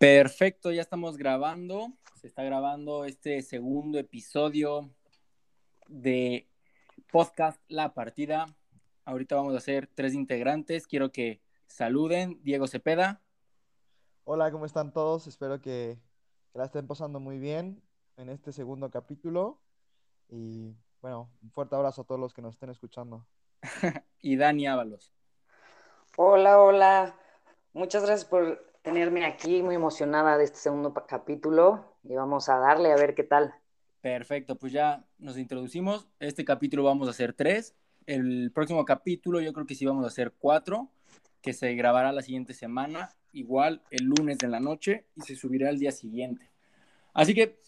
Perfecto, ya estamos grabando. Se está grabando este segundo episodio de podcast La Partida. Ahorita vamos a hacer tres integrantes. Quiero que saluden. Diego Cepeda. Hola, ¿cómo están todos? Espero que, que la estén pasando muy bien en este segundo capítulo. Y bueno, un fuerte abrazo a todos los que nos estén escuchando. y Dani Ábalos. Hola, hola. Muchas gracias por tenerme aquí, muy emocionada de este segundo capítulo y vamos a darle a ver qué tal. Perfecto, pues ya nos introducimos. Este capítulo vamos a hacer tres. El próximo capítulo yo creo que sí vamos a hacer cuatro, que se grabará la siguiente semana, igual el lunes de la noche y se subirá el día siguiente. Así que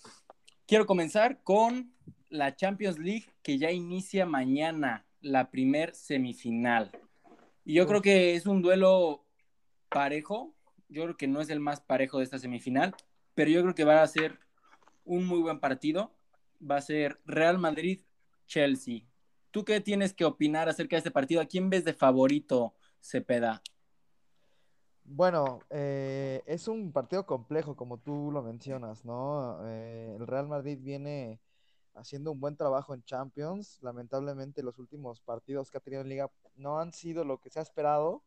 quiero comenzar con la Champions League que ya inicia mañana, la primer semifinal. Y yo creo que es un duelo parejo, yo creo que no es el más parejo de esta semifinal, pero yo creo que va a ser un muy buen partido. Va a ser Real Madrid-Chelsea. ¿Tú qué tienes que opinar acerca de este partido? ¿A quién ves de favorito, Cepeda? Bueno, eh, es un partido complejo, como tú lo mencionas, ¿no? Eh, el Real Madrid viene haciendo un buen trabajo en Champions. Lamentablemente, los últimos partidos que ha tenido en Liga no han sido lo que se ha esperado.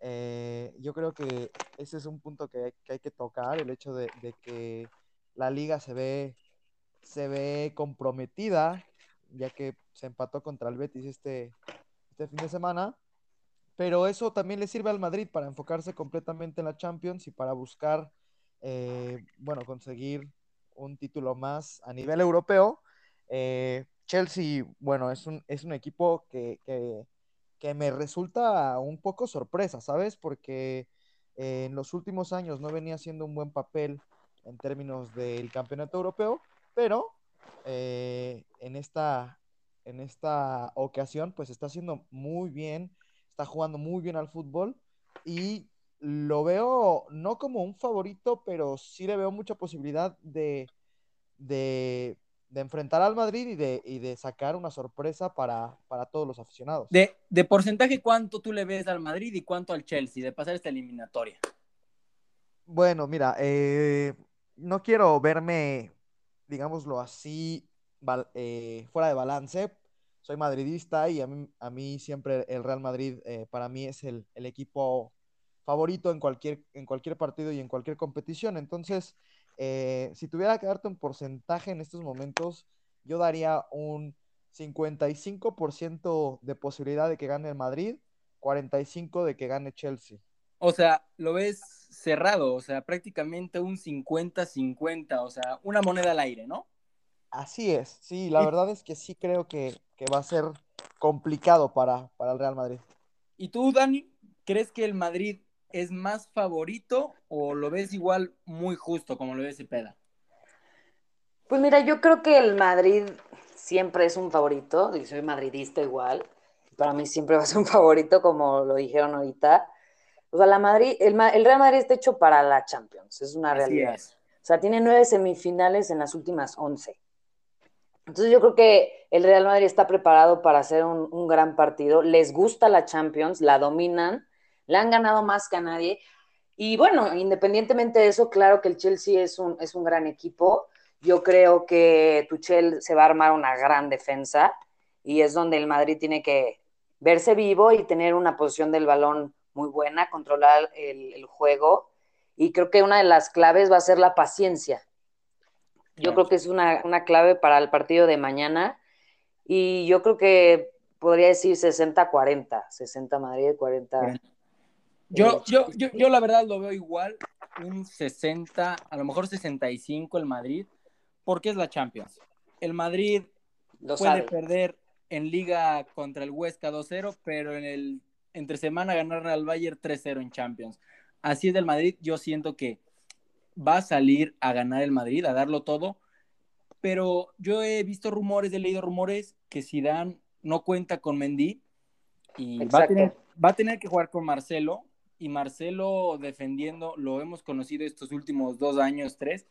Eh, yo creo que ese es un punto que, hay que tocar, el hecho de, que la liga se ve, se ve comprometida, ya que se empató contra el Betis este, este fin de semana, pero eso también le sirve al Madrid para enfocarse completamente en la Champions y para buscar, eh, bueno, conseguir un título más a nivel europeo. Eh, Chelsea, bueno, es un, es un equipo que, que que me resulta un poco sorpresa, ¿sabes? Porque eh, en los últimos años no venía haciendo un buen papel en términos del campeonato europeo, pero eh, en, esta, en esta ocasión pues está haciendo muy bien, está jugando muy bien al fútbol y lo veo no como un favorito, pero sí le veo mucha posibilidad de, de de enfrentar al Madrid y de, y de sacar una sorpresa para, todos los aficionados. De, de, porcentaje, ¿cuánto tú le ves al Madrid y cuánto al Chelsea de pasar esta eliminatoria? Bueno, mira, eh, no quiero verme, digámoslo así, eh, fuera de balance. Soy madridista y a mí, a mí siempre el Real Madrid eh, para mí es el, el, equipo favorito en cualquier, en cualquier partido y en cualquier competición. Entonces, eh, si tuviera que darte un porcentaje en estos momentos, yo daría un 55% de posibilidad de que gane el Madrid, 45% de que gane Chelsea. O sea, lo ves cerrado, o sea, prácticamente un 50-50, o sea, una moneda al aire, ¿no? Así es, sí, la verdad es que sí creo que, va a ser complicado para, para el Real Madrid. ¿Y tú, Dani, crees que el Madrid es más favorito o lo ves igual muy justo como lo ves Cepeda? Pues mira, yo creo que el Madrid siempre es un favorito, y soy madridista igual, para mí siempre va a ser un favorito como lo dijeron ahorita. O sea, la Madrid, el, Real Madrid está hecho para la Champions, es una realidad. O sea, tiene nueve semifinales en las últimas once. Entonces yo creo que el Real Madrid está preparado para hacer un, un gran partido. Les gusta la Champions, la dominan le han ganado más que a nadie. Y bueno, independientemente de eso, claro que el Chelsea es un, es un gran equipo. Yo creo que Tuchel se va a armar una gran defensa y es donde el Madrid tiene que verse vivo y tener una posición del balón muy buena, controlar el, juego. Y creo que una de las claves va a ser la paciencia. Yo creo que es una, una clave para el partido de mañana. Y yo creo que podría decir 60-40, 60 Madrid, 40 yo, yo, yo, yo la verdad lo veo igual, un 60, a lo mejor 65 el Madrid, porque es la Champions. El Madrid puede perder en liga contra el Huesca 2-0, pero en el entre semana ganar al Bayern 3-0 en Champions. Así es del Madrid, yo siento que va a salir a ganar el Madrid, a darlo todo, pero yo he visto rumores, he leído rumores que Zidane no cuenta con Mendy y va a, tener, va a tener que jugar con Marcelo y Marcelo defendiendo, lo hemos conocido estos últimos dos años, tres,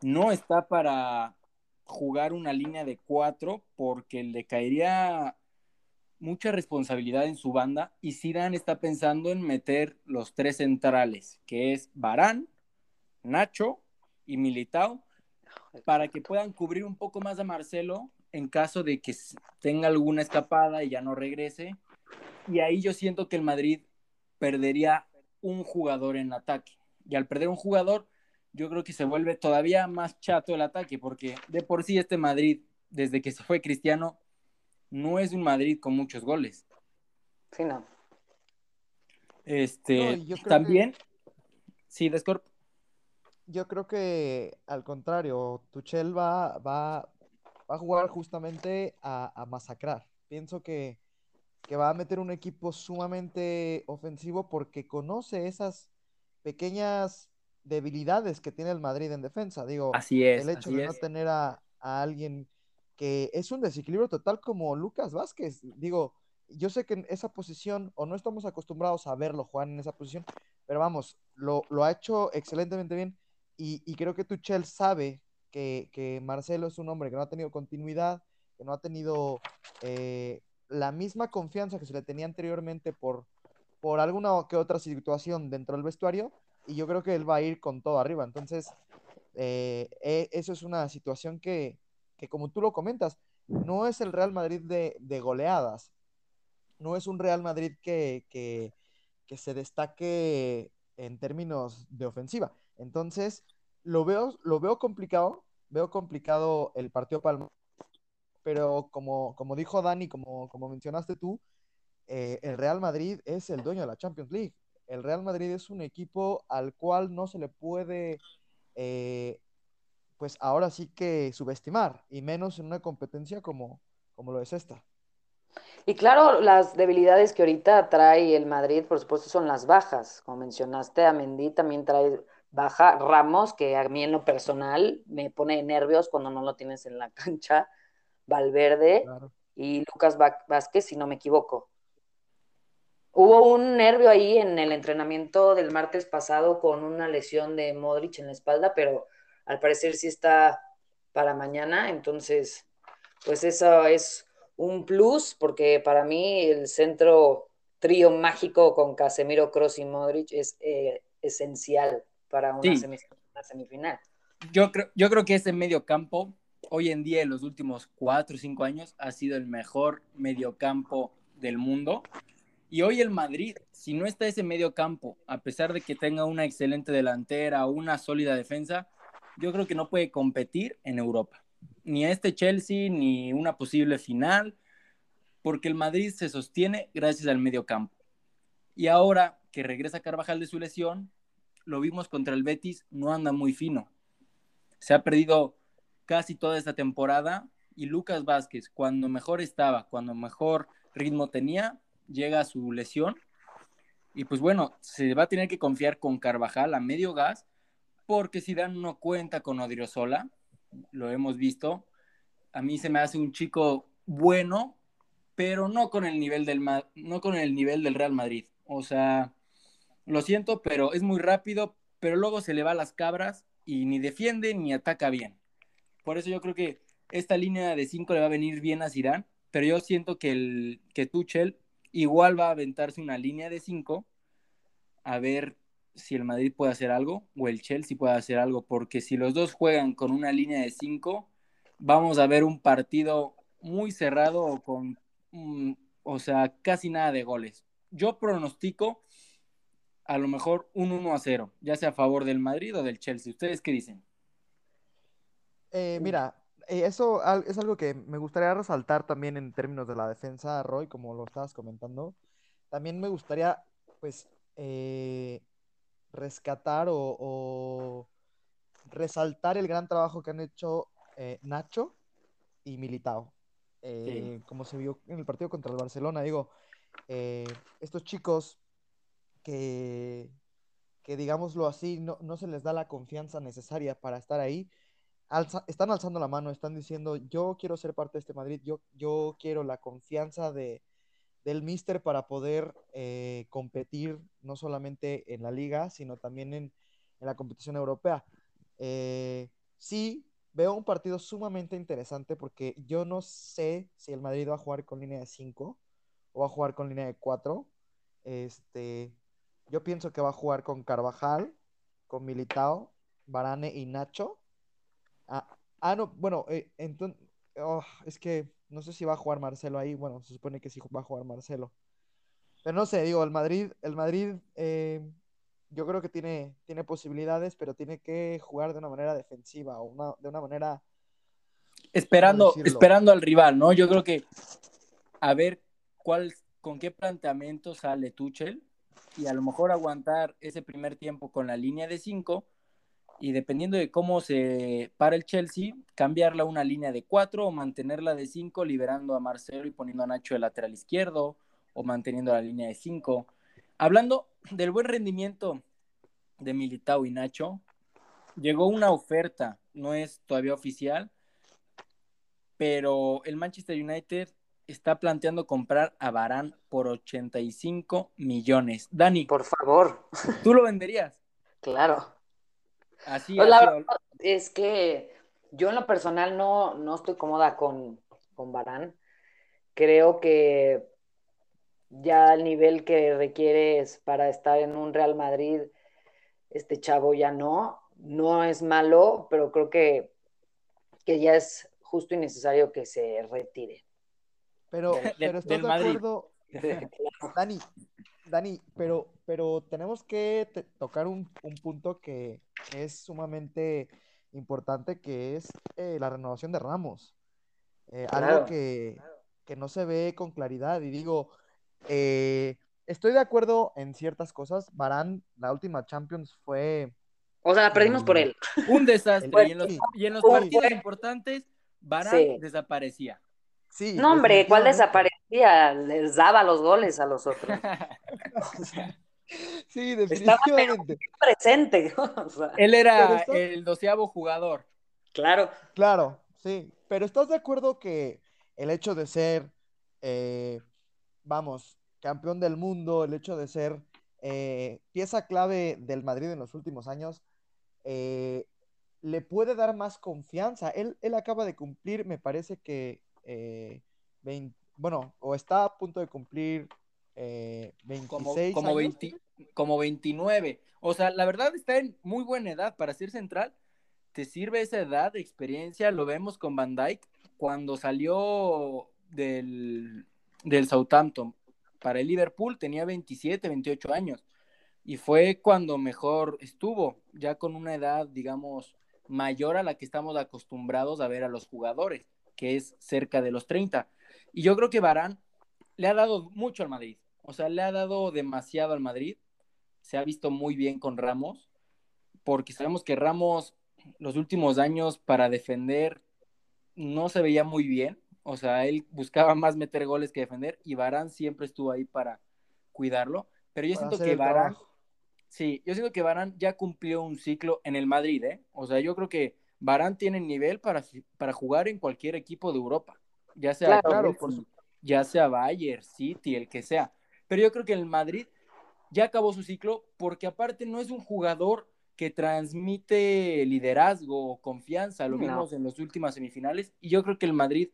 no está para jugar una línea de cuatro porque le caería mucha responsabilidad en su banda y Zidane está pensando en meter los tres centrales, que es Barán, Nacho y Militao para que puedan cubrir un poco más a Marcelo en caso de que tenga alguna escapada y ya no regrese. Y ahí yo siento que el Madrid perdería un jugador en ataque. Y al perder un jugador, yo creo que se vuelve todavía más chato el ataque, porque de por sí este Madrid, desde que se fue Cristiano, no es un Madrid con muchos goles. Sí, no. Este, también, sí, Descorp. Yo creo que al contrario, Tuchel va, va, va a jugar justamente a, masacrar. Pienso que, que, va a meter un equipo sumamente ofensivo porque conoce esas pequeñas debilidades que tiene el Madrid en defensa. Digo, así es, el hecho de no tener a, a, alguien que es un desequilibrio total como Lucas Vázquez. Digo, yo sé que en esa posición, o no estamos acostumbrados a verlo jugar en esa posición, pero vamos, lo, lo ha hecho excelentemente bien. Y, y creo que Tuchel sabe que, que, Marcelo es un hombre que no ha tenido continuidad, que no ha tenido eh, la misma confianza que se le tenía anteriormente por, por alguna que otra situación dentro del vestuario. Y yo creo que él va a ir con todo arriba. Entonces, eh, eh, eso es una situación que, que, como tú lo comentas, no es el Real Madrid de, de goleadas, no es un Real Madrid que, que, se destaque en términos de ofensiva. Entonces, lo veo, lo veo complicado, veo complicado el partido Palma, pero como, como dijo Dani, como, como mencionaste tú, eh, el Real Madrid es el dueño de la Champions League. El Real Madrid es un equipo al cual no se le puede, eh, pues ahora sí que subestimar, y menos en una competencia como, como lo es esta. Y claro, las debilidades que ahorita trae el Madrid, por supuesto, son las bajas. Como mencionaste, a Mendy también trae baja. Ramos, que a mí en lo personal me pone nervios cuando no lo tienes en la cancha. Valverde y Lucas Vázquez, si no me equivoco. Hubo un nervio ahí en el entrenamiento del martes pasado con una lesión de Modric en la espalda, pero al parecer sí está para mañana. Entonces, pues eso es un plus, porque para mí el centro trío mágico con Casemiro, Cross y Modric es eh, esencial para una, semifinal. Yo creo, yo creo que ese medio campo, hoy en día, en los últimos cuatro o cinco años, ha sido el mejor mediocampo del mundo. Y hoy el Madrid, si no está ese medio campo, a pesar de que tenga una excelente delantera, una sólida defensa, yo creo que no puede competir en Europa ni este Chelsea, ni una posible final, porque el Madrid se sostiene gracias al medio campo. Y ahora que regresa Carvajal de su lesión, lo vimos contra el Betis, no anda muy fino. Se ha perdido casi toda esta temporada y Lucas Vázquez, cuando mejor estaba, cuando mejor ritmo tenía, llega a su lesión. Y pues bueno, se va a tener que confiar con Carvajal a medio gas, porque si Dan no cuenta con Odriozola, lo hemos visto. A mí se me hace un chico bueno, pero no con el nivel del, no con el nivel del Real Madrid. O sea, lo siento, pero es muy rápido, pero luego se le va a las cabras y ni defiende ni ataca bien. Por eso yo creo que esta línea de 5 le va a venir bien a Zidane, pero yo siento que, el, que Tuchel igual va a aventarse una línea de 5 a ver si el Madrid puede hacer algo o el Chelsea puede hacer algo, porque si los dos juegan con una línea de cinco, vamos a ver un partido muy cerrado o con, mm, o sea, casi nada de goles. Yo pronostico a lo mejor un 1 a 0, ya sea a favor del Madrid o del Chelsea. ¿Ustedes qué dicen? Eh, mira, eh, eso es algo que me gustaría resaltar también en términos de la defensa, Roy, como lo estabas comentando. También me gustaría, pues, eh, rescatar o, resaltar el gran trabajo que han hecho eh, Nacho y Militao. Eh, como se vio en el partido contra el Barcelona, digo, estos chicos que, que digámoslo así, no, no, se les da la confianza necesaria para estar ahí, están alzando la mano, están diciendo, yo quiero ser parte de este Madrid, yo, yo quiero la confianza de, del Mister para poder eh, competir no solamente en la liga, sino también en, la competición europea. Eh, sí, veo un partido sumamente interesante porque yo no sé si el Madrid va a jugar con línea de 5 o va a jugar con línea de 4. Este, yo pienso que va a jugar con Carvajal, con Militao Barane y Nacho. Ah, ah no, bueno, eh, entonces, oh, es que no sé si va a jugar Marcelo ahí. Bueno, se supone que sí va a jugar Marcelo. Pero no sé, digo, el Madrid, el Madrid, eh, yo creo que tiene, tiene posibilidades, pero tiene que jugar de una manera defensiva o de una manera esperando, esperando al rival, ¿no? Yo creo que a ver cuál, con qué planteamiento sale Tuchel y a lo mejor aguantar ese primer tiempo con la línea de 5 y dependiendo de cómo se para el Chelsea, cambiarla a una línea de 4 o mantenerla de 5 liberando a Marcelo y poniendo a Nacho de lateral izquierdo o manteniendo la línea de 5. Hablando del buen rendimiento de Militao y Nacho, llegó una oferta, no es todavía oficial, pero el Manchester United está planteando comprar a Barán por 85 millones. Dani. Por favor. ¿Tú lo venderías? Claro. Así pues es que yo en lo personal no, no estoy cómoda con, con Barán. Creo que ya el nivel que requieres para estar en un Real Madrid, este chavo ya no. No es malo, pero creo que, que ya es justo y necesario que se retire. Pero, pero ¿estás de acuerdo? Dani, Dani, pero, pero tenemos que tocar un, punto que, es sumamente importante, que es eh, la renovación de Ramos. Eh, algo que, no se ve con claridad. Y digo, eh, estoy de acuerdo en ciertas cosas. Barán, la última Champions fue... O sea, la perdimos por él. Un desastre. y en los, partidos importantes Barán desaparecía. Sí, no, hombre, ¿cuál desaparecía? Les daba los goles a los otros. sí, definitivamente. Estaba presente. Él era el doceavo jugador. Claro. Claro, sí. Pero ¿estás de acuerdo que el hecho de ser, eh, vamos, campeón del mundo, el hecho de ser eh, pieza clave del Madrid en los últimos años, eh, le puede dar más confianza. Él, él acaba de cumplir, me parece que, eh, bueno, o está a punto de cumplir eh, 26 como, como, como 29. O sea, la verdad está en muy buena edad para ser central. Te sirve esa edad de experiencia. Lo vemos con Van Dyke cuando salió del, del Southampton para el Liverpool tenía 27, 28 años y fue cuando mejor estuvo, ya con una edad, digamos, mayor a la que estamos acostumbrados a ver a los jugadores, que es cerca de los 30. Y yo creo que Barán le ha dado mucho al Madrid, o sea, le ha dado demasiado al Madrid, se ha visto muy bien con Ramos, porque sabemos que Ramos los últimos años para defender no se veía muy bien, o sea, él buscaba más meter goles que defender y Barán siempre estuvo ahí para cuidarlo, pero yo siento que Barán... Sí, yo siento que Barán ya cumplió un ciclo en el Madrid, ¿eh? O sea, yo creo que Barán tiene nivel para, para jugar en cualquier equipo de Europa, ya sea, claro, ya sea Bayern, City, el que sea. Pero yo creo que el Madrid ya acabó su ciclo porque aparte no es un jugador que transmite liderazgo o confianza, lo vimos en las últimas semifinales, y yo creo que el Madrid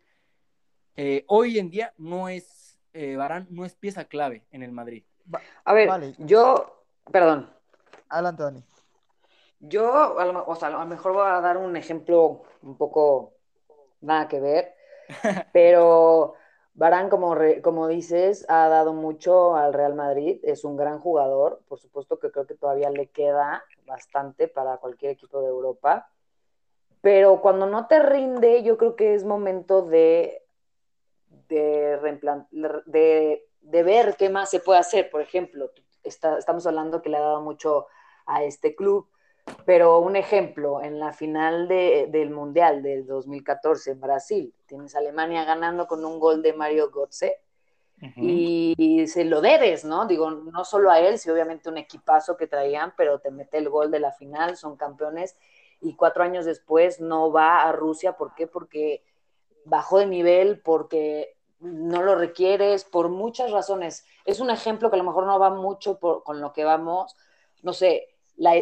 eh, hoy en día no es, eh, Barán no es pieza clave en el Madrid. A ver, yo Perdón. Adelante, Dani. Yo, a lo, o sea, a lo mejor voy a dar un ejemplo un poco nada que ver, pero Barán, como, como dices, ha dado mucho al Real Madrid, es un gran jugador, por supuesto que creo que todavía le queda bastante para cualquier equipo de Europa, pero cuando no te rinde, yo creo que es momento de, de, de, de ver qué más se puede hacer. Por ejemplo, estamos hablando que le ha dado mucho a este club, pero un ejemplo, en la final del Mundial del 2014 en Brasil, tienes a Alemania ganando con un gol de Mario Götze y, se lo debes, ¿no? Digo, no solo a él, sí, obviamente un equipazo que traían, pero te mete el gol de la final, son campeones y cuatro años después no va a Rusia, ¿por qué? Porque bajó de nivel, porque no lo requieres por muchas razones. Es un ejemplo que a lo mejor no va mucho con lo que vamos. No sé,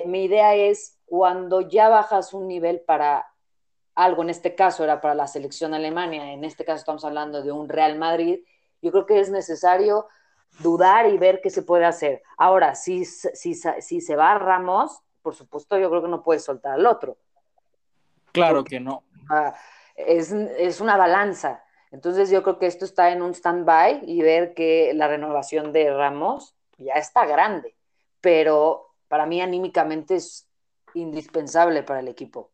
mi idea es cuando ya bajas un nivel para algo, en este caso era para la selección Alemania, en este caso estamos hablando de un Real Madrid, yo creo que es necesario dudar y ver qué se puede hacer. Ahora, si, si, si se va Ramos, por supuesto, yo creo que no puedes soltar al otro. Claro que no. Ah, es, es, una balanza. Entonces yo creo que esto está en un stand-by y ver que la renovación de Ramos ya está grande, pero para mí anímicamente es indispensable para el equipo.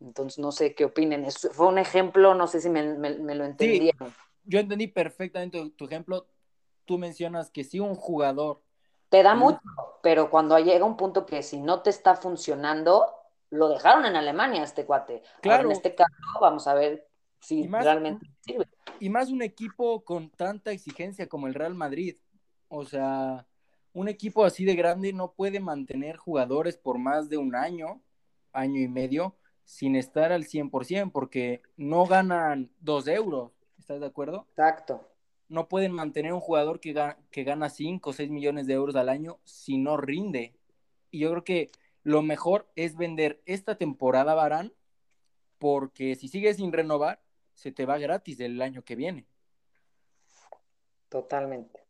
Entonces no sé qué opinen. fue un ejemplo, no sé si me, lo entendieron. yo entendí perfectamente tu ejemplo. Tú mencionas que si un jugador... Te da mucho, pero cuando llega un punto que si no te está funcionando, lo dejaron en Alemania este cuate. Claro. en este caso vamos a ver si realmente sirve. Y más un equipo con tanta exigencia como el Real Madrid. O sea, un equipo así de grande no puede mantener jugadores por más de un año, año y medio, sin estar al 100%, porque no ganan dos euros. ¿Estás de acuerdo? Exacto. No pueden mantener un jugador que, que gana 5 o 6 millones de euros al año si no rinde. Y yo creo que lo mejor es vender esta temporada Barán, porque si sigues sin renovar, se te va gratis el año que viene. Totalmente.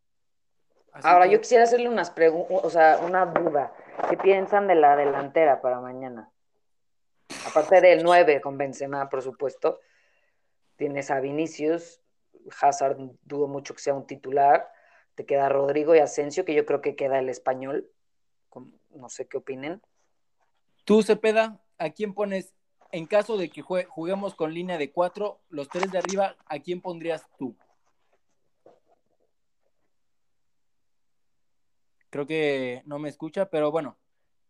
Ahora, yo quisiera hacerle unas preguntas, o sea, una duda. ¿Qué piensan de la delantera para mañana? Aparte del 9 con Benzema, por supuesto. Tienes a Vinicius, Hazard dudo mucho que sea un titular. Te queda Rodrigo y Asensio, que yo creo que queda el español. No sé qué opinen. Tú, Cepeda, ¿a quién pones? En caso de que juguemos con línea de cuatro, los tres de arriba, ¿a quién pondrías tú? Creo que no me escucha, pero bueno,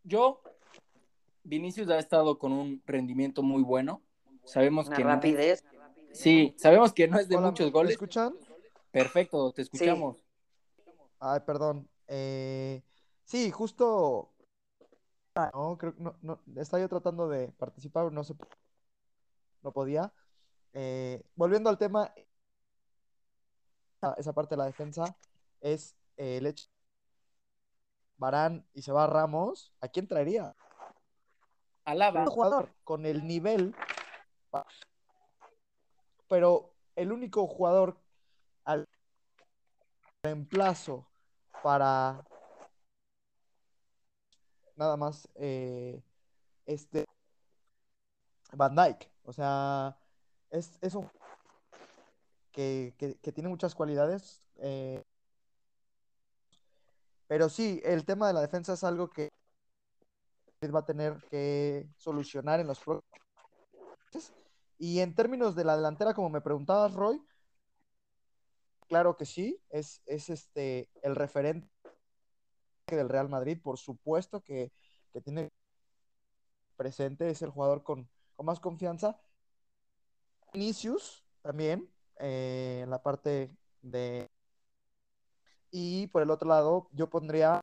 yo, Vinicius ha estado con un rendimiento muy bueno. Sabemos que rapidez. sí, sabemos que no es de muchos goles. ¿Me escuchan? Perfecto, te escuchamos. Ay, perdón. Eh, sí, justo no, creo no, no, estaba yo tratando de participar, no se no podía. Eh, volviendo al tema, esa parte de la defensa es eh, el hecho Barán y se va Ramos, ¿a quién traería? Alaba. Un jugador con el nivel, pero el único jugador al reemplazo para nada más eh, este Van Dyke. O sea, es, es un que, que, tiene muchas cualidades. Eh, pero sí, el tema de la defensa es algo que va a tener que solucionar en los próximos. Y en términos de la delantera, como me preguntabas, Roy, claro que sí, es, es este el referente del Real Madrid, por supuesto que, tiene presente, es el jugador con, más confianza. Vinicius también, eh, en la parte de... Y por el otro lado, yo pondría,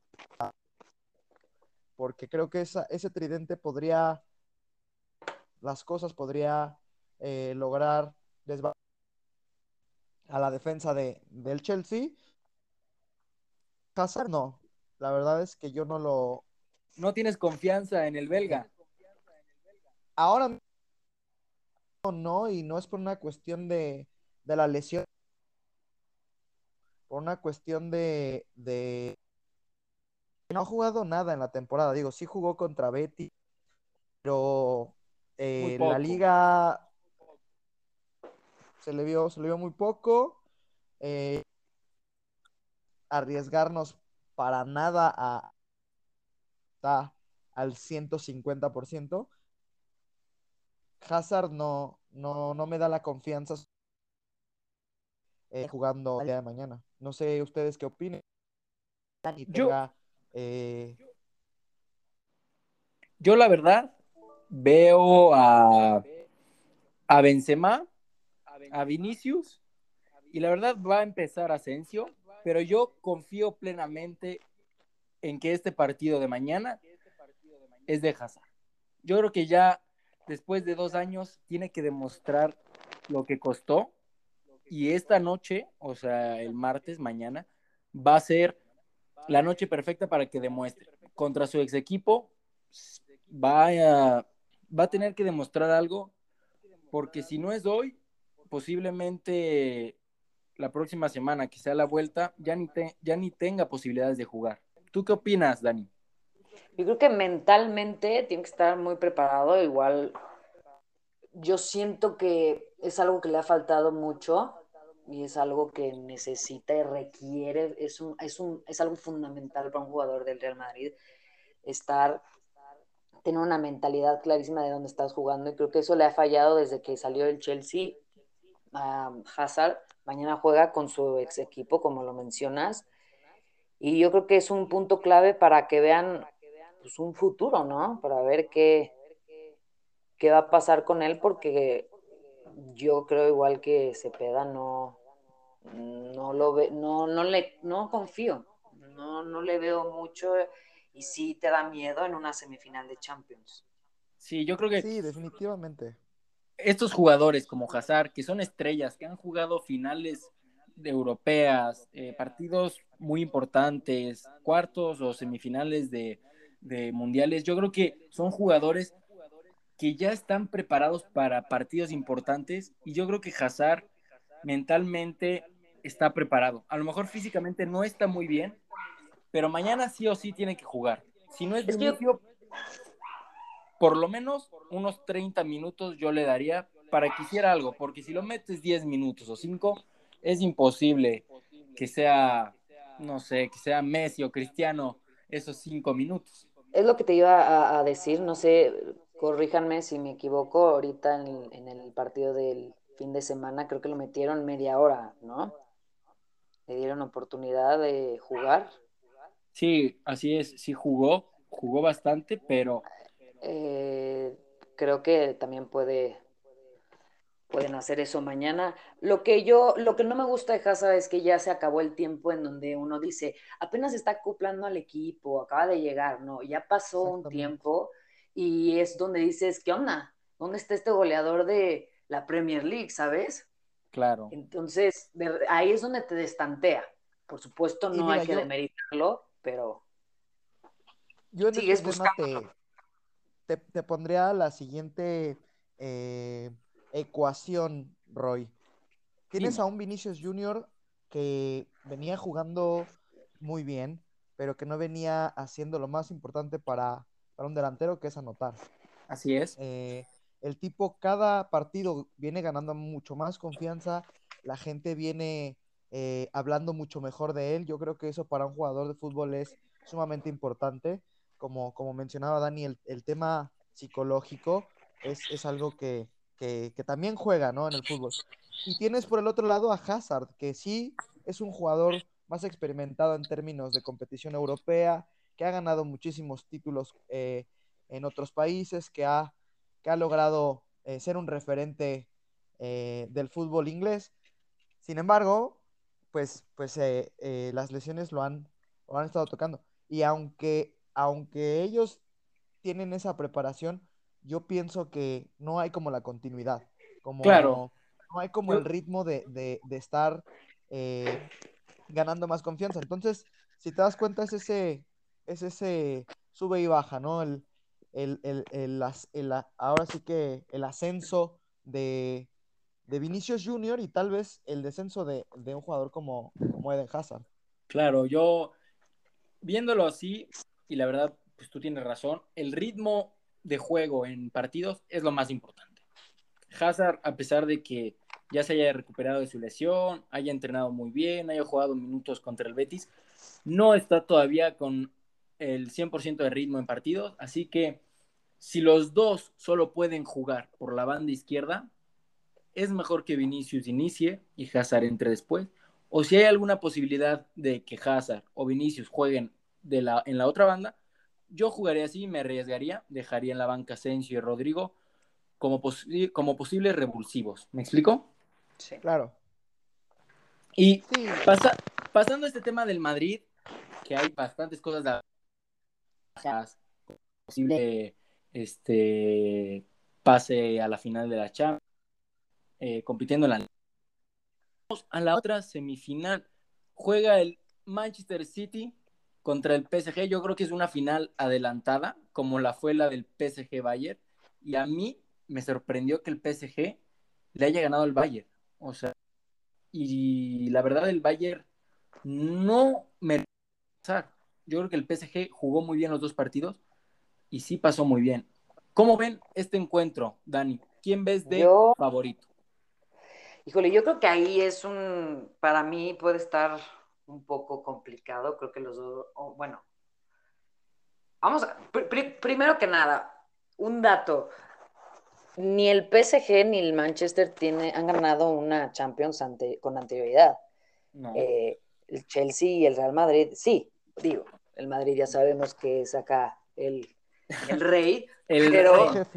porque creo que esa, ese tridente podría, las cosas podría eh, lograr a la defensa de, del Chelsea. Hazard no, la verdad es que yo no lo... No tienes confianza en el belga. Ahora no, y no es por una cuestión de, la lesión, por una cuestión de, de... No ha jugado nada en la temporada, digo, sí jugó contra Betty, pero eh, la liga se le vio, se le vio muy poco. Eh, arriesgarnos para nada a, está al 150%. Hazard no, no, no me da la confianza eh, jugando el día de mañana. No sé ustedes qué opinen. yo, eh, yo la verdad veo a, a Benzema, a Vinicius, y la verdad va a empezar Asensio pero yo confío plenamente en que este partido de mañana es de Hazard. Yo creo que ya después de dos años tiene que demostrar lo que costó y esta noche, o sea, el martes, mañana, va a ser la noche perfecta para que demuestre. Contra su ex equipo va a, va a tener que demostrar algo porque si no es hoy, posiblemente la próxima semana, que sea la vuelta, ya ni, ya ni tenga posibilidades de jugar. ¿Tú qué opinas, Dani? Yo creo que mentalmente tiene que estar muy preparado, igual yo siento que es algo que le ha faltado mucho y es algo que necesita y requiere, es, un, es, un, es algo fundamental para un jugador del Real Madrid, estar, tener una mentalidad clarísima de dónde estás jugando y creo que eso le ha fallado desde que salió del Chelsea a Hazard, mañana juega con su ex equipo, como lo mencionas, y yo creo que es un punto clave para que vean pues, un futuro, ¿no? Para ver qué, qué va a pasar con él, porque yo creo igual que Cepeda no, no lo ve, no, no le, no confío, no, no le veo mucho y sí te da miedo en una semifinal de Champions. Sí, yo creo que. Sí, definitivamente. Estos jugadores como Hazard, que son estrellas, que han jugado finales de europeas, eh, partidos muy importantes, cuartos o semifinales de, de mundiales, yo creo que son jugadores que ya están preparados para partidos importantes y yo creo que Hazard mentalmente está preparado. A lo mejor físicamente no está muy bien, pero mañana sí o sí tiene que jugar. Si no es de inicio, por lo menos unos 30 minutos yo le daría para que hiciera algo, porque si lo metes 10 minutos o 5, es imposible que sea, no sé, que sea Messi o Cristiano esos 5 minutos. Es lo que te iba a decir, no sé, corríjanme si me equivoco, ahorita en el, partido del fin de semana creo que lo metieron media hora, ¿no? Le dieron oportunidad de jugar. Sí, así es, sí jugó, jugó bastante, pero... Eh, creo que también puede, pueden hacer eso mañana. Lo que yo, lo que no me gusta de Hazard es que ya se acabó el tiempo en donde uno dice, apenas está acoplando al equipo, acaba de llegar, no, ya pasó un tiempo y es donde dices, ¿qué onda? ¿Dónde está este goleador de la Premier League, sabes? Claro. Entonces, ahí es donde te destantea. Por supuesto, no hay que demeritarlo, pero yo en este sigues buscando. Te, te, pondría la siguiente eh, ecuación, Roy. Tienes a un Vinicius Junior que venía jugando muy bien, pero que no venía haciendo lo más importante para para un delantero, que es anotar. Así es. Eh, el tipo cada partido viene ganando mucho más confianza, la gente viene eh, hablando mucho mejor de él. Yo creo que eso para un jugador de fútbol es sumamente importante. Como, como mencionaba Dani, el, tema psicológico es, algo que, que, también juega ¿no? en el fútbol. Y tienes por el otro lado a Hazard, que sí es un jugador más experimentado en términos de competición europea, que ha ganado muchísimos títulos eh, en otros países, que ha, que ha logrado eh, ser un referente eh, del fútbol inglés. Sin embargo, pues, pues las lesiones lo han, lo han estado tocando. Y aunque, aunque ellos tienen esa preparación, yo pienso que no hay como la continuidad. Como, claro. No hay como el ritmo de, de, de estar ganando más confianza. Entonces, si te das cuenta, es ese, es ese sube y baja, ¿no? El, el, el, ahora sí que el ascenso de, de Vinicius Junior y tal vez el descenso de, un jugador como, como Eden Hazard. Claro, yo viéndolo así, y la verdad, pues tú tienes razón, el ritmo de juego en partidos es lo más importante. Hazard, a pesar de que ya se haya recuperado de su lesión, haya entrenado muy bien, haya jugado minutos contra el Betis, no está todavía con el 100% de ritmo en partidos, así que si los dos solo pueden jugar por la banda izquierda, es mejor que Vinicius inicie y Hazard entre después. O si hay alguna posibilidad de que Hazard o Vinicius jueguen de la, en la otra banda, yo jugaría así, me arriesgaría, dejaría en la banca Asensio y Rodrigo como, como posibles revulsivos. ¿Me explico? Sí. Claro. Y pasando a este tema del Madrid, que hay bastantes cosas de posible este pase a la final de la Champions, eh, compitiendo en la a la otra semifinal juega el Manchester City contra el PSG. Yo creo que es una final adelantada, como la fue la del PSG Bayern. Y a mí me sorprendió que el PSG le haya ganado al Bayern. O sea, y la verdad el Bayern no me Yo creo que el PSG jugó muy bien los dos partidos y sí pasó muy bien. ¿Cómo ven este encuentro, Dani? ¿Quién ves de favorito? Híjole, yo creo que ahí es un, para mí puede estar un poco complicado. Creo que los dos, bueno, vamos a, primero que nada, un dato. Ni el PSG ni el Manchester tiene, han ganado una Champions con anterioridad. Eh, el Chelsea y el Real Madrid, sí, digo, el Madrid ya sabemos que es acá el, el rey, el pero,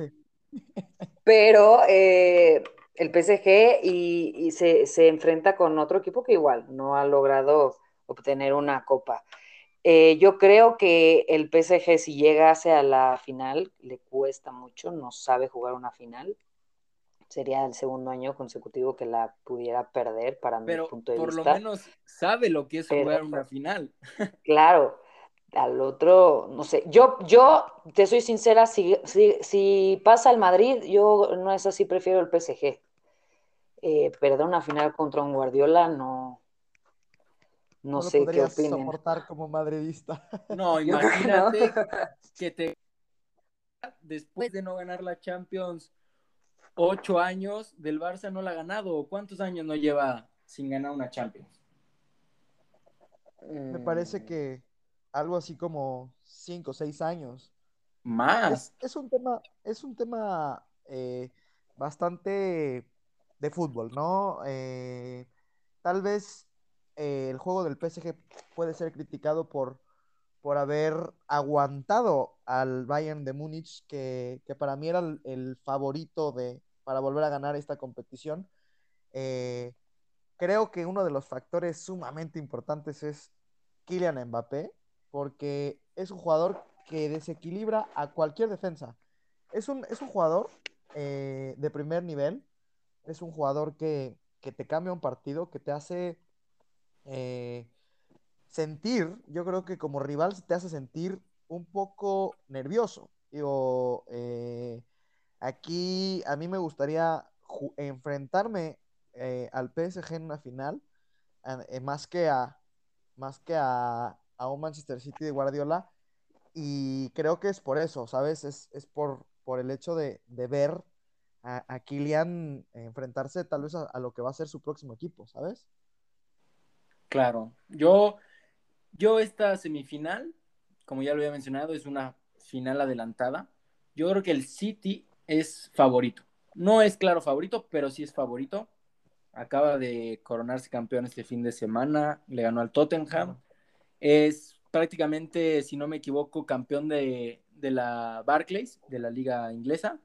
pero eh, el PSG y, se, se, enfrenta con otro equipo que igual no ha logrado obtener una copa. Eh, yo creo que el PSG si llega a la final le cuesta mucho, no sabe jugar una final. Sería el segundo año consecutivo que la pudiera perder para mi punto de vista. Pero por lo menos sabe lo que es jugar una final. Claro, al otro, no sé, yo, yo te soy sincera, si, si, pasa el Madrid, yo no es así, prefiero el PSG. Eh, perder una final contra un Guardiola no, no, sé qué opinen. soportar como madridista. No, imagínate que te después de no ganar la Champions ocho años del Barça no la ha ganado. ¿Cuántos años no lleva sin ganar una Champions? Me parece que algo así como cinco o seis años. Más. Es, un tema, es un tema eh, bastante de fútbol, ¿no? Eh, tal vez eh, el juego del PSG puede ser criticado por, por haber aguantado al Bayern de Múnich, que, para mí era el, favorito de, para volver a ganar esta competición. creo que uno de los factores sumamente importantes es Kylian Mbappé, porque es un jugador que desequilibra a cualquier defensa. Es un, es un jugador eh, de primer nivel, es un jugador que, te cambia un partido, que te hace eh, sentir, yo creo que como rival te hace sentir un poco nervioso. Digo, eh, aquí a mí me gustaría enfrentarme al PSG en una final, más que a, más que a, a un Manchester City de Guardiola y creo que es por eso, ¿sabes? Es, por, por el hecho de, ver a, Kylian enfrentarse tal vez a, lo que va a ser su próximo equipo, ¿sabes? Claro, yo, yo esta semifinal, como ya lo había mencionado, es una final adelantada. Yo creo que el City es favorito. No es claro favorito, pero sí es favorito. Acaba de coronarse campeón este fin de semana, le ganó al Tottenham. Es prácticamente, si no me equivoco, campeón de, la Barclays, de la liga inglesa.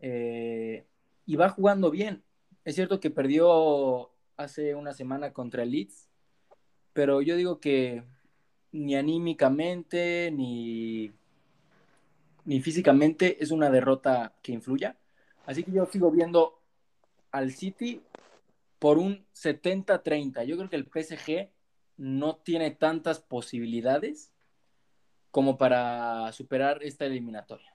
Eh, y va jugando bien. Es cierto que perdió hace una semana contra el Leeds, pero yo digo que ni anímicamente ni, ni físicamente es una derrota que influya. Así que yo sigo viendo al City por un 70-30. Yo creo que el PSG no tiene tantas posibilidades como para superar esta eliminatoria.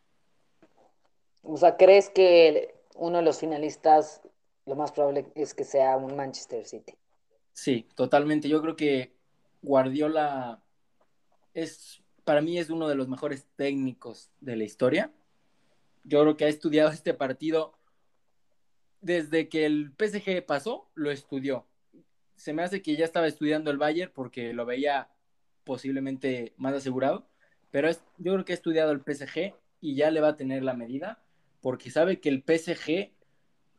O sea, ¿crees que uno de los finalistas lo más probable es que sea un Manchester City? Sí, totalmente. Yo creo que Guardiola es, para mí es uno de los mejores técnicos de la historia. Yo creo que ha estudiado este partido desde que el PSG pasó, lo estudió se me hace que ya estaba estudiando el Bayern porque lo veía posiblemente más asegurado, pero es, yo creo que ha estudiado el PSG y ya le va a tener la medida porque sabe que el PSG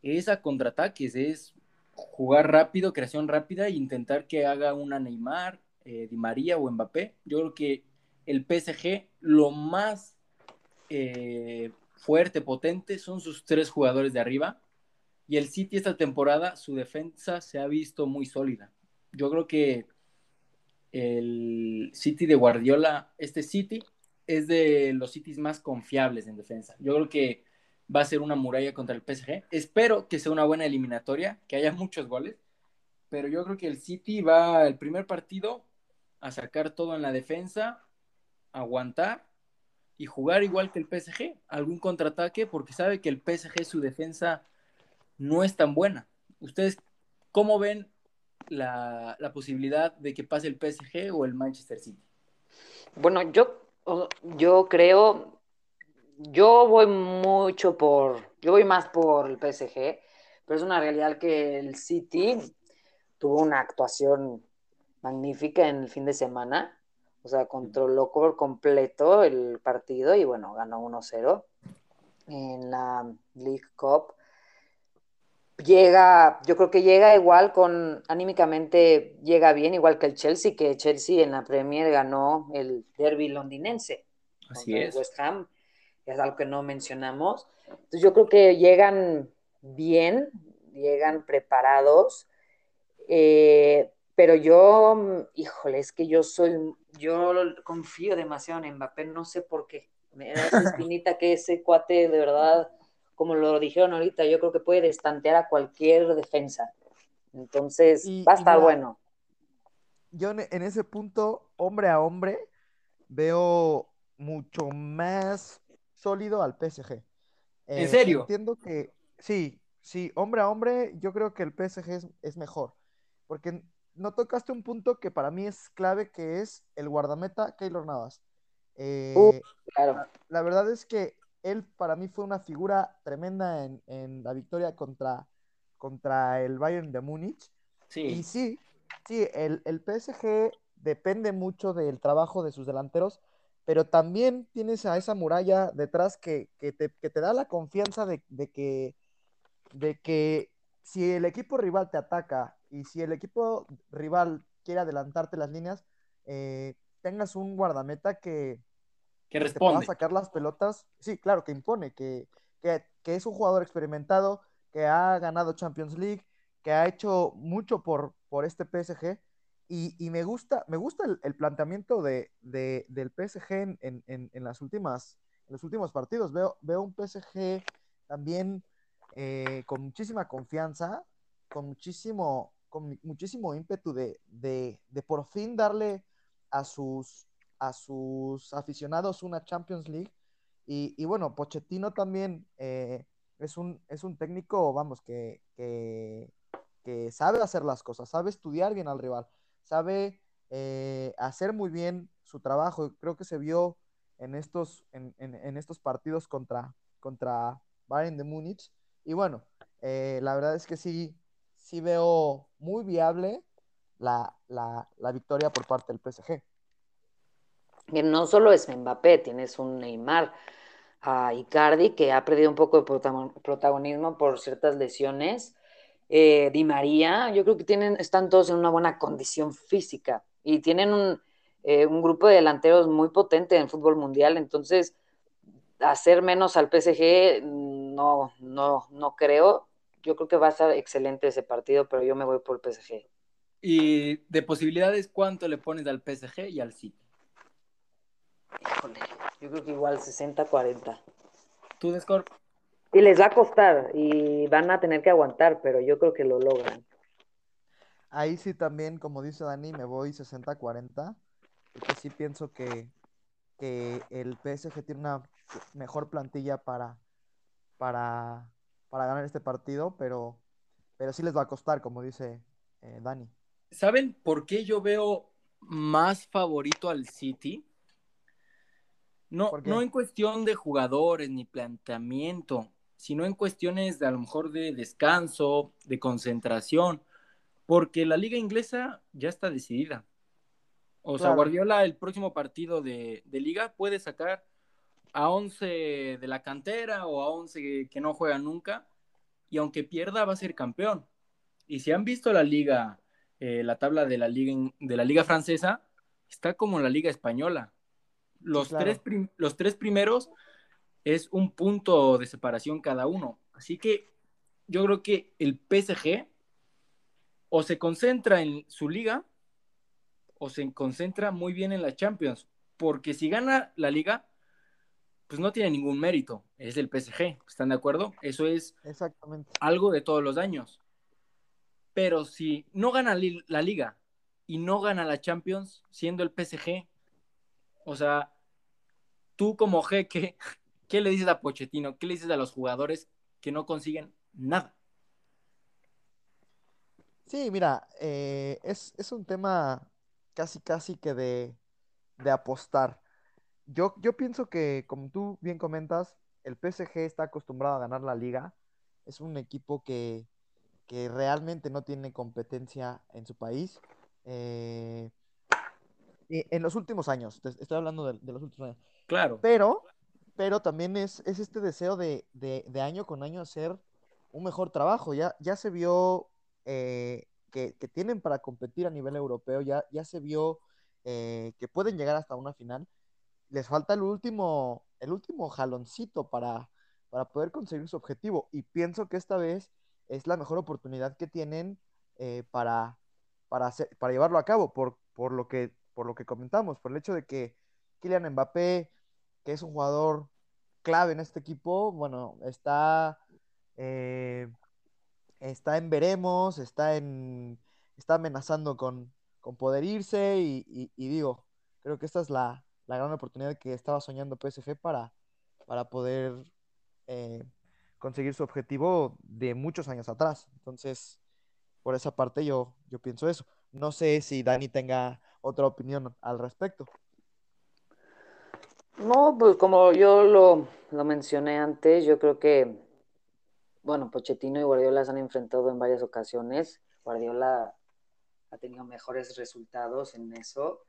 es a contraataques, es jugar rápido, creación rápida e intentar que haga una Neymar, eh, Di María o Mbappé. Yo creo que el PSG lo más eh, fuerte, potente, son sus tres jugadores de arriba y el City esta temporada, su defensa se ha visto muy sólida. Yo creo que el City de Guardiola, este City, es de los Cities más confiables en defensa. Yo creo que va a ser una muralla contra el PSG. Espero que sea una buena eliminatoria, que haya muchos goles, pero yo creo que el City va el primer partido a sacar todo en la defensa, aguantar y jugar igual que el PSG, algún contraataque, porque sabe que el PSG su defensa no es tan buena. ¿Ustedes cómo ven la, posibilidad de que pase el PSG o el Manchester City? Bueno, yo, yo creo, yo voy mucho por, yo voy más por el PSG, pero es una realidad que el City tuvo una actuación magnífica en el fin de semana. O sea, controló por completo el partido y bueno, ganó 1-0 en la League Cup. Llega, yo creo que llega igual con, anímicamente llega bien, igual que el Chelsea, que Chelsea en la Premier ganó el derby londinense. Así es. West Ham, es algo que no mencionamos. Entonces yo creo que llegan bien, llegan preparados. Eh, pero yo, híjole, es que yo soy, yo confío demasiado en Mbappé, no sé por qué. Me da esa espinita que ese cuate, de verdad, como lo dijeron ahorita, yo creo que puede destantear a cualquier defensa. Entonces, va a estar bueno. Yo en ese punto, hombre a hombre, veo mucho más sólido al PSG. ¿En serio? Entiendo que sí, sí, hombre a hombre, yo creo que el PSG es, es mejor. Porque no tocaste un punto que para mí es clave, que es el guardameta Keylor Navas. Eh, claro. la, verdad es que él para mí fue una figura tremenda en, la victoria contra, contra el Bayern de Múnich. Sí. Y sí, sí, el, el, PSG depende mucho del trabajo de sus delanteros, pero también tienes a esa muralla detrás que, te, da la confianza de, de, que, de que si el equipo rival te ataca y si el equipo rival quiere adelantarte las líneas, eh, tengas un guardameta que, que responde. Te sacar las pelotas. Sí, claro, que impone, que, es un jugador experimentado, que ha ganado Champions League, que ha hecho mucho por, por este PSG. Y, me gusta, me gusta el, planteamiento de, del PSG en, las últimas, en los últimos partidos. Veo, veo un PSG también eh, con muchísima confianza, con muchísimo, con muchísimo ímpetu de, por fin darle a sus, a sus aficionados una Champions League. Y, bueno, Pochettino también eh, es, un, es un técnico, vamos, que, que, sabe hacer las cosas, sabe estudiar bien al rival, sabe eh, hacer muy bien su trabajo. Creo que se vio en estos, en, en estos partidos contra, contra Bayern de Múnich y bueno, eh, la verdad es que sí, sí veo muy viable la, victoria por parte del PSG. No solo es Mbappé, tienes un Neymar, a Icardi, que ha perdido un poco de protagonismo por ciertas lesiones. Eh, Di María, yo creo que tienen, están todos en una buena condición física y tienen un, eh, grupo de delanteros muy potente en el fútbol mundial, entonces hacer menos al PSG no, no, no creo. Yo creo que va a estar excelente ese partido, pero yo me voy por el PSG. ¿Y de posibilidades cuánto le pones al PSG y al City? Híjole, yo creo que igual 60-40. ¿Tú, Descorp? Y les va a costar y van a tener que aguantar, pero yo creo que lo logran. Ahí sí también, como dice Dani, me voy 60-40, porque sí pienso que, que el PSG tiene una mejor plantilla para, para, ganar este partido, pero, pero sí les va a costar, como dice eh, Dani. ¿Saben por qué yo veo más favorito al City? No, no en cuestión de jugadores ni planteamiento, sino en cuestiones de a lo mejor de descanso, de concentración, porque la liga inglesa ya está decidida. O sea, Guardiola el próximo partido de, de, liga puede sacar a 11 de la cantera o a 11 que no juegan nunca, y aunque pierda va a ser campeón. Y si han visto la liga, eh, la tabla de la liga, de la liga francesa, está como la liga española. Los, tres los tres primeros es un punto de separación cada uno. Así que yo creo que el PSG o se concentra en su liga o se concentra muy bien en la Champions. Porque si gana la liga, pues no tiene ningún mérito, es el PSG, ¿están de acuerdo? Eso es Exactamente. algo de todos los años. Pero si no gana la liga y no gana la Champions, siendo el PSG, o sea, tú como jeque, ¿qué le dices a Pochettino? ¿Qué le dices a los jugadores que no consiguen nada? Sí, mira, eh, es, es, un tema casi, casi que de, de apostar. Yo, yo pienso que, como tú bien comentas, el PSG está acostumbrado a ganar la liga. Es un equipo que, que realmente no tiene competencia en su país. Eh, en los últimos años, estoy hablando de, los últimos años. Claro. Pero, pero también es, es este deseo de, de, año con año hacer un mejor trabajo. Ya, ya se vio eh, que, que, tienen para competir a nivel europeo, ya, ya se vio eh, que pueden llegar hasta una final. Les falta el último, el último jaloncito para, para poder conseguir su objetivo. Y pienso que esta vez es la mejor oportunidad que tienen eh, para, para, hacer, para llevarlo a cabo, por, por, lo que, por lo que comentamos, por el hecho de que Kylian Mbappé, que es un jugador clave en este equipo, bueno, está, eh, está en veremos, está, en, está amenazando con, con poder irse y, digo, creo que esta es la, gran oportunidad que estaba soñando PSG para, para poder eh, conseguir su objetivo de muchos años atrás. Entonces, por esa parte yo, yo pienso eso. No sé si Dani tenga otra opinión al respecto. No, pues como yo lo, lo mencioné antes, yo creo que, bueno, Pochettino y Guardiola se han enfrentado en varias ocasiones. Guardiola ha tenido mejores resultados en eso.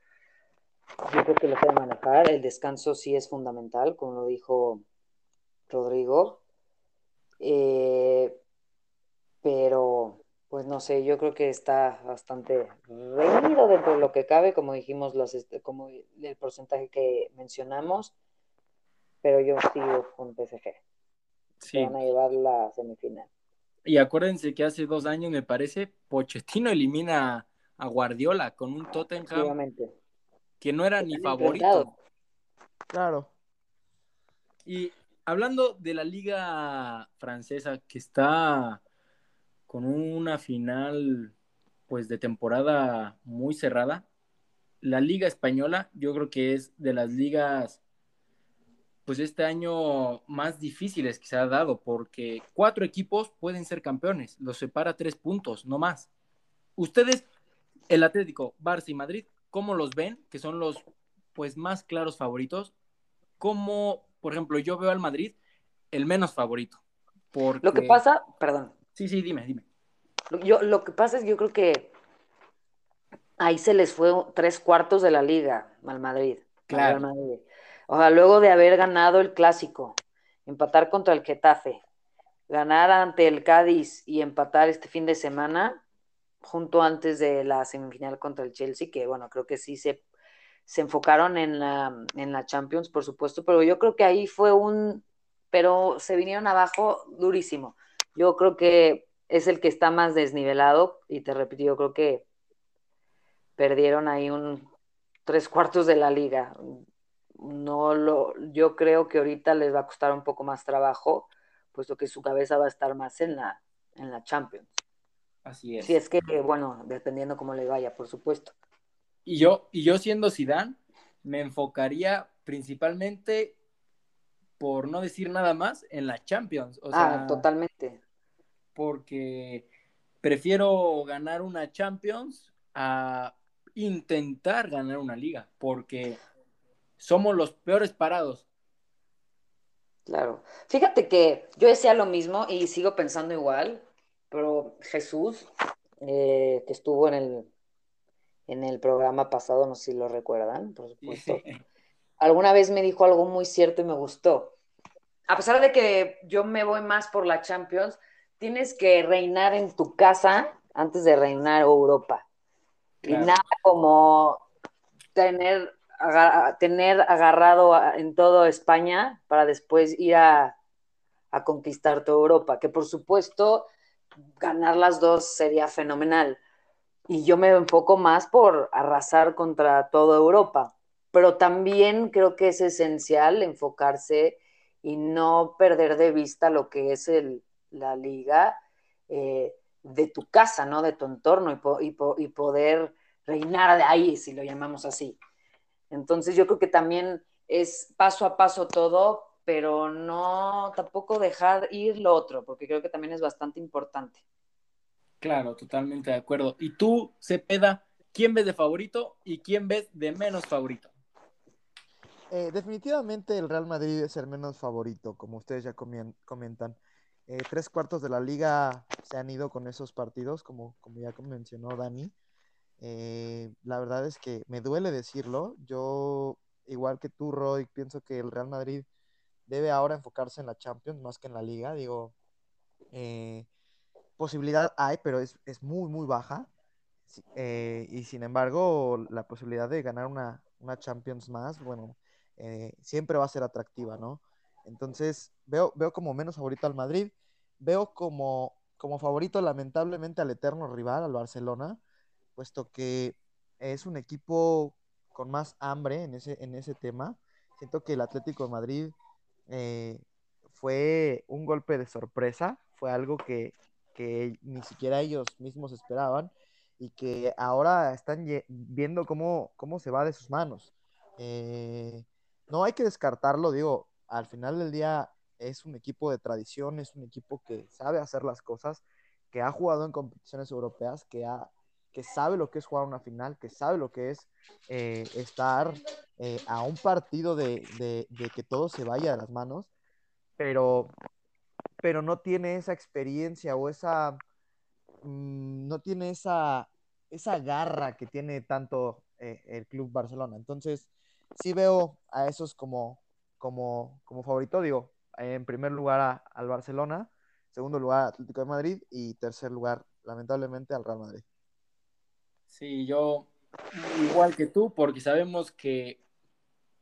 Yo creo que lo puede manejar. El descanso sí es fundamental, como lo dijo Rodrigo. Eh, pero, pues no sé, yo creo que está bastante reñido dentro de lo que cabe, como dijimos, los, este, como el porcentaje que mencionamos. Pero yo sigo con PSG. Sí. Van a llevar la semifinal. Y acuérdense que hace dos años, me parece, Pochettino elimina a Guardiola con un Tottenham que no era ni favorito. Claro. Y hablando de la liga francesa que está con una final pues de temporada muy cerrada, la liga española yo creo que es de las ligas pues este año más difíciles que se ha dado porque cuatro equipos pueden ser campeones, los separa tres puntos, no más. Ustedes el Atlético, Barça y Madrid, ¿cómo los ven? Que son los pues más claros favoritos. ¿Cómo, por ejemplo, yo veo al Madrid el menos favorito? Lo que pasa, perdón. Sí, sí, dime, dime. Yo, lo que pasa es, yo creo que ahí se les fue tres cuartos de la liga al Madrid. Claro. O sea, luego de haber ganado el clásico, empatar contra el Getafe, ganar ante el Cádiz y empatar este fin de semana, junto antes de la semifinal contra el Chelsea, que bueno, creo que sí se, se enfocaron en la, en la Champions, por supuesto, pero yo creo que ahí fue un, pero se vinieron abajo durísimo. Yo creo que es el que está más desnivelado y te repito, yo creo que perdieron ahí un tres cuartos de la liga. No lo, yo creo que ahorita les va a costar un poco más trabajo, puesto que su cabeza va a estar más en la, en la Champions. Así es. Si es que, bueno, dependiendo cómo le vaya, por supuesto. Y yo, y yo siendo Sidán, me enfocaría principalmente, por no decir nada más, en la Champions. ah, totalmente. Porque prefiero ganar una Champions a intentar ganar una liga, porque somos los peores parados. Claro. Fíjate que yo decía lo mismo y sigo pensando igual pero Jesús, eh, que estuvo en el, en el programa pasado, no sé si lo recuerdan, por supuesto, alguna vez me dijo algo muy cierto y me gustó. A pesar de que yo me voy más por la Champions, tienes que reinar en tu casa antes de reinar Europa. Y nada como tener, tener agarrado en todo España para después ir a, a conquistar toda Europa, que por supuesto ganar las dos sería fenomenal. Y yo me enfoco más por arrasar contra toda Europa. Pero también creo que es esencial enfocarse y no perder de vista lo que es el, la liga eh, de tu casa, ¿no? De tu entorno y, y, poder reinar de ahí, si lo llamamos así. Entonces yo creo que también es paso a paso todo, pero no tampoco dejar ir lo otro, porque creo que también es bastante importante. Claro, totalmente de acuerdo. ¿Y tú, Cepeda, quién ves de favorito y quién ves de menos favorito? Eh, definitivamente el Real Madrid es el menos favorito, como ustedes ya comentan. Eh, tres cuartos de la liga se han ido con esos partidos, como, como ya mencionó Dani. Eh, la verdad es que me duele decirlo. Yo, igual que tú, Roy, pienso que el Real Madrid debe ahora enfocarse en la Champions más que en la liga. Digo, posibilidad hay, pero es, es muy, muy baja. y sin embargo, la posibilidad de ganar una, una Champions más, bueno, eh, siempre va a ser atractiva, ¿no? Entonces, veo, veo como menos favorito al Madrid, veo como, como favorito lamentablemente al eterno rival, al Barcelona, puesto que es un equipo con más hambre en ese, en ese tema. Siento que el Atlético de Madrid eh, fue un golpe de sorpresa, fue algo que, que ni siquiera ellos mismos esperaban y que ahora están viendo cómo, cómo se va de sus manos. Eh, no hay que descartarlo, digo, al final del día es un equipo de tradición, es un equipo que sabe hacer las cosas, que ha jugado en competiciones europeas, que, ha, que sabe lo que es jugar una final, que sabe lo que es eh, estar eh, a un partido de, que todo se vaya de las manos, pero, pero no tiene esa experiencia o esa, mm, no tiene esa, esa garra que tiene tanto eh, el Club Barcelona. Entonces, sí veo a esos como, como, como favorito, digo, en primer lugar al Barcelona, segundo lugar Atlético de Madrid y tercer lugar, lamentablemente, al Real Madrid. Sí, yo igual que tú, porque sabemos que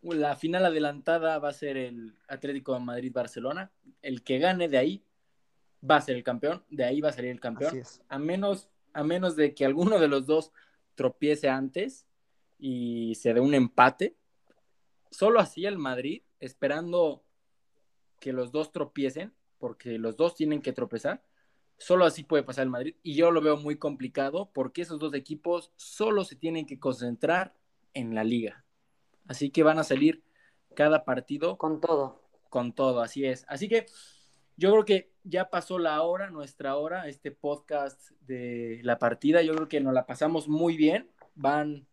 la final adelantada va a ser el Atlético de Madrid-Barcelona. El que gane de ahí va a ser el campeón, de ahí va a salir el campeón. A menos, a menos de que alguno de los dos tropiece antes y se dé un empate, solo así el Madrid, esperando que los dos tropiecen, porque los dos tienen que tropezar, solo así puede pasar el Madrid. Y yo lo veo muy complicado porque esos dos equipos solo se tienen que concentrar en la liga. Así que van a salir cada partido. Con todo. Con todo, así es. Así que yo creo que ya pasó la hora, nuestra hora, este podcast de la partida. Yo creo que nos la pasamos muy bien. Van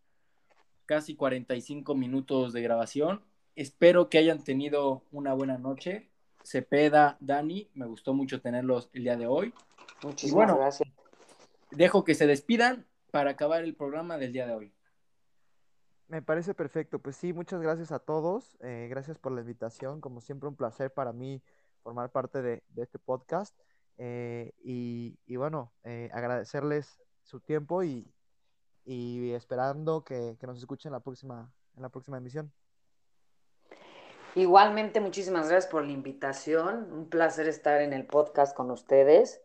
casi 45 minutos de grabación. Espero que hayan tenido una buena noche. Cepeda, Dani, me gustó mucho tenerlos el día de hoy. Muchísimas gracias. Dejo que se despidan para acabar el programa del día de hoy. Me parece perfecto. Pues sí, muchas gracias a todos. Eh, gracias por la invitación. Como siempre, un placer para mí formar parte de, este podcast. Eh, y, bueno, eh, agradecerles su tiempo y, y esperando que, nos escuchen la próxima, en la próxima emisión. Igualmente, muchísimas gracias por la invitación. Un placer estar en el podcast con ustedes,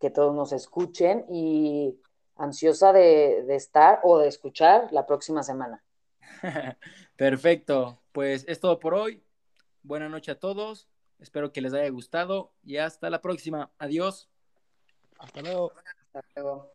que todos nos escuchen y ansiosa de, de estar o de escuchar la próxima semana. Perfecto, pues es todo por hoy. Buenas noches a todos. Espero que les haya gustado y hasta la próxima. Adiós. Hasta luego. Hasta luego.